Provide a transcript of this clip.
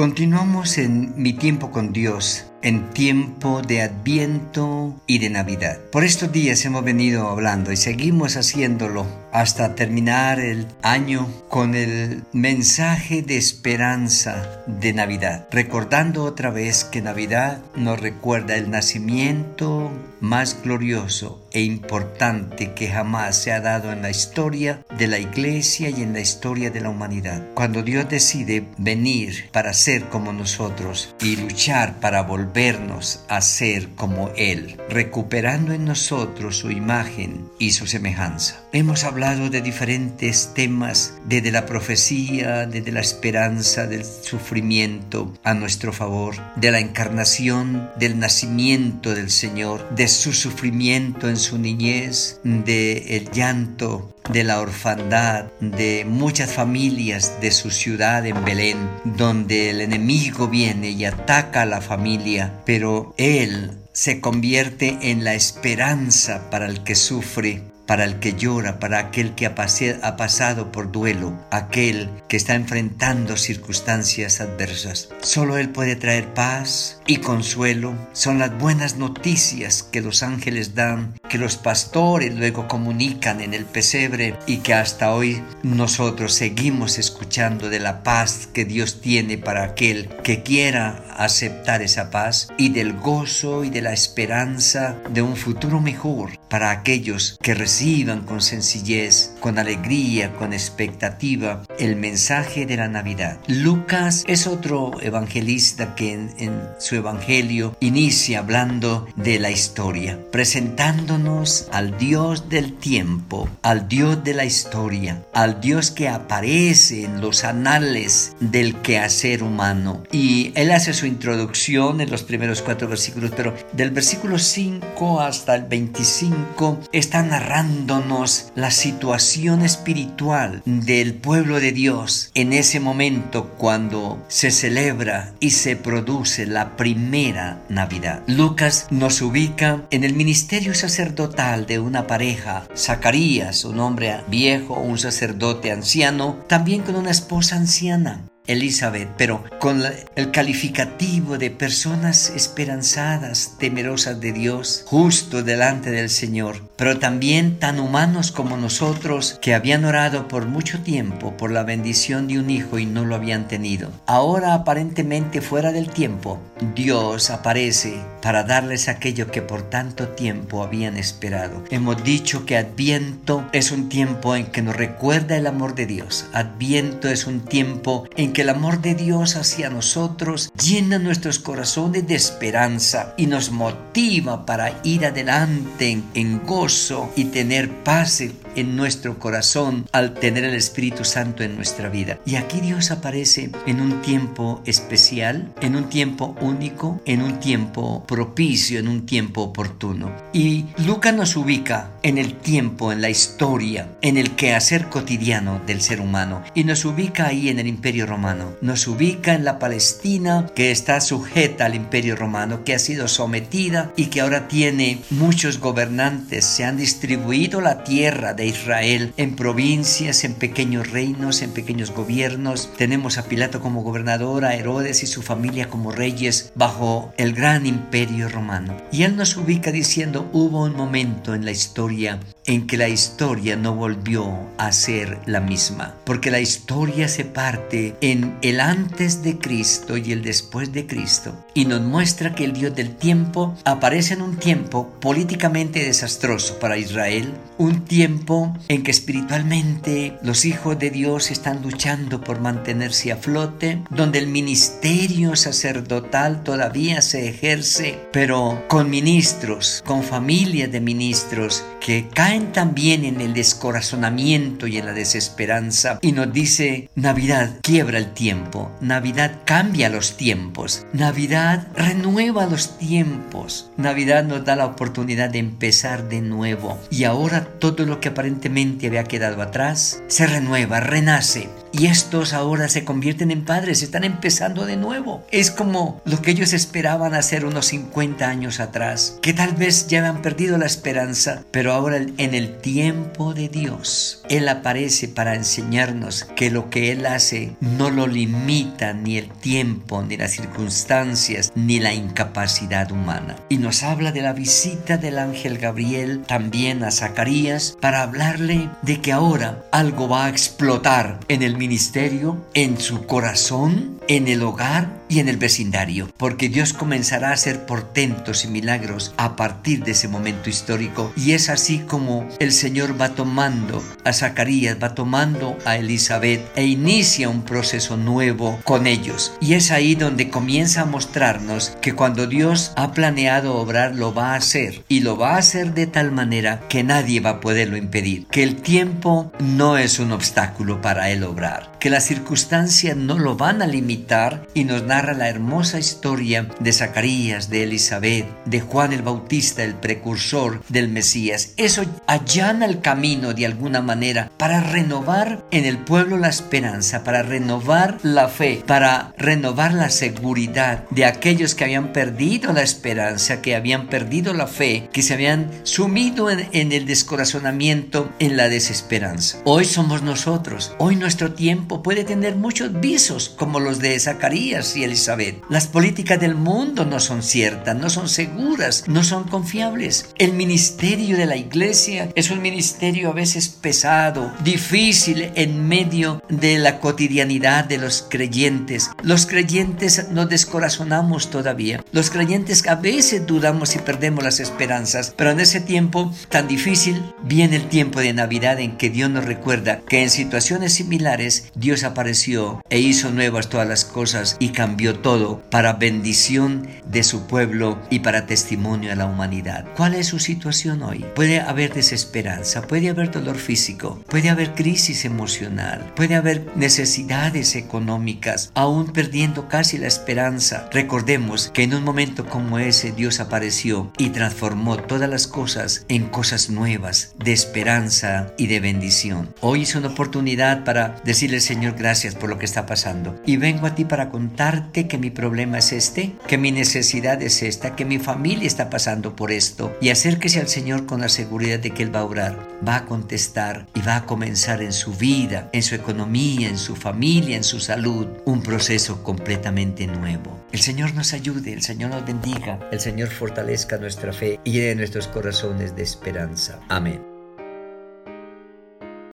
Continuamos en Mi tiempo con Dios en tiempo de Adviento y de Navidad. Por estos días hemos venido hablando y seguimos haciéndolo hasta terminar el año con el mensaje de esperanza de Navidad, recordando otra vez que Navidad nos recuerda el nacimiento más glorioso e importante que jamás se ha dado en la historia de la iglesia y en la historia de la humanidad. Cuando Dios decide venir para ser como nosotros y luchar para volver vernos a ser como Él, recuperando en nosotros su imagen y su semejanza. Hemos hablado de diferentes temas, desde la profecía, desde la esperanza, del sufrimiento a nuestro favor, de la encarnación, del nacimiento del Señor, de su sufrimiento en su niñez, de el llanto de la orfandad de muchas familias de su ciudad en Belén, donde el enemigo viene y ataca a la familia, pero él se convierte en la esperanza para el que sufre para el que llora, para aquel que ha, pasado por duelo, aquel que está enfrentando circunstancias adversas. Solo Él puede traer paz y consuelo. Son las buenas noticias que los ángeles dan, que los pastores luego comunican en el pesebre y que hasta hoy nosotros seguimos escuchando de la paz que Dios tiene para aquel que quiera aceptar esa paz y del gozo y de la esperanza de un futuro mejor para aquellos que reciban con sencillez, con alegría, con expectativa el mensaje de la Navidad. Lucas es otro evangelista que en, su evangelio inicia hablando de la historia, presentándonos al Dios del tiempo, al Dios de la historia, al Dios que aparece en los anales del quehacer humano. Y él hace su introducción en los primeros cuatro versículos, pero del versículo 5 hasta el 25 está narrando la situación espiritual del pueblo de Dios en ese momento cuando se celebra y se produce la primera Navidad. Lucas nos ubica en el ministerio sacerdotal de una pareja, Zacarías, un hombre viejo, un sacerdote anciano, también con una esposa anciana. Elizabeth, pero con el calificativo de personas esperanzadas, temerosas de Dios, justo delante del Señor, pero también tan humanos como nosotros que habían orado por mucho tiempo por la bendición de un hijo y no lo habían tenido. Ahora aparentemente fuera del tiempo, Dios aparece para darles aquello que por tanto tiempo habían esperado. Hemos dicho que Adviento es un tiempo en que nos recuerda el amor de Dios. Adviento es un tiempo en que el amor de Dios hacia nosotros llena nuestros corazones de esperanza y nos motiva para ir adelante en, gozo y tener paz en nuestro corazón al tener el Espíritu Santo en nuestra vida. Y aquí Dios aparece en un tiempo especial, en un tiempo único, en un tiempo propicio, en un tiempo oportuno. Y Lucas nos ubica en el tiempo, en la historia, en el quehacer cotidiano del ser humano y nos ubica ahí en el Imperio Romano. Nos ubica en la Palestina que está sujeta al Imperio Romano, que ha sido sometida y que ahora tiene muchos gobernantes. Se han distribuido la tierra de Israel en provincias, en pequeños reinos, en pequeños gobiernos. Tenemos a Pilato como gobernador, a Herodes y su familia como reyes bajo el gran imperio romano. Y él nos ubica diciendo, hubo un momento en la historia en que la historia no volvió a ser la misma, porque la historia se parte en el antes de Cristo y el después de Cristo, y nos muestra que el Dios del tiempo aparece en un tiempo políticamente desastroso para Israel, un tiempo en que espiritualmente los hijos de Dios están luchando por mantenerse a flote, donde el ministerio sacerdotal todavía se ejerce, pero con ministros, con familias de ministros que caen también en el descorazonamiento y en la desesperanza y nos dice, Navidad quiebra el tiempo, Navidad cambia los tiempos, Navidad renueva los tiempos, Navidad nos da la oportunidad de empezar de nuevo y ahora todo lo que aparentemente había quedado atrás se renueva, renace. Y estos ahora se convierten en padres, están empezando de nuevo. Es como lo que ellos esperaban hacer unos 50 años atrás, que tal vez ya habían perdido la esperanza, pero ahora en el tiempo de Dios. Él aparece para enseñarnos que lo que Él hace no lo limita ni el tiempo, ni las circunstancias, ni la incapacidad humana. Y nos habla de la visita del ángel Gabriel también a Zacarías para hablarle de que ahora algo va a explotar en el ministerio, en su corazón, en el hogar y en el vecindario, porque Dios comenzará a hacer portentos y milagros a partir de ese momento histórico. Y es así como el Señor va tomando a Zacarías, va tomando a Elizabeth e inicia un proceso nuevo con ellos. Y es ahí donde comienza a mostrarnos que cuando Dios ha planeado obrar, lo va a hacer. Y lo va a hacer de tal manera que nadie va a poderlo impedir. Que el tiempo no es un obstáculo para él obrar. Que las circunstancias no lo van a limitar y nos da la hermosa historia de Zacarías, de Elizabeth, de Juan el Bautista, el precursor del Mesías. Eso allana el camino de alguna manera para renovar en el pueblo la esperanza, para renovar la fe, para renovar la seguridad de aquellos que habían perdido la esperanza, que habían perdido la fe, que se habían sumido en, en el descorazonamiento, en la desesperanza. Hoy somos nosotros. Hoy nuestro tiempo puede tener muchos visos como los de Zacarías y Elizabeth. Las políticas del mundo no son ciertas, no son seguras, no son confiables. El ministerio de la iglesia es un ministerio a veces pesado, difícil en medio de la cotidianidad de los creyentes. Los creyentes nos descorazonamos todavía. Los creyentes a veces dudamos y perdemos las esperanzas, pero en ese tiempo tan difícil viene el tiempo de Navidad en que Dios nos recuerda que en situaciones similares Dios apareció e hizo nuevas todas las cosas y cambió todo para bendición de su pueblo y para testimonio a la humanidad. ¿Cuál es su situación hoy? Puede haber desesperanza, puede haber dolor físico, puede haber crisis emocional, puede haber necesidades económicas, aún perdiendo casi la esperanza. Recordemos que en un momento como ese Dios apareció y transformó todas las cosas en cosas nuevas, de esperanza y de bendición. Hoy es una oportunidad para decirle Señor gracias por lo que está pasando y vengo a ti para contarte que mi problema es este, que mi necesidad es esta, que mi familia está pasando por esto y acérquese al Señor con la seguridad de que Él va a orar, va a contestar y va a comenzar en su vida, en su economía, en su familia, en su salud, un proceso completamente nuevo. El Señor nos ayude, el Señor nos bendiga, el Señor fortalezca nuestra fe y llene nuestros corazones de esperanza. Amén.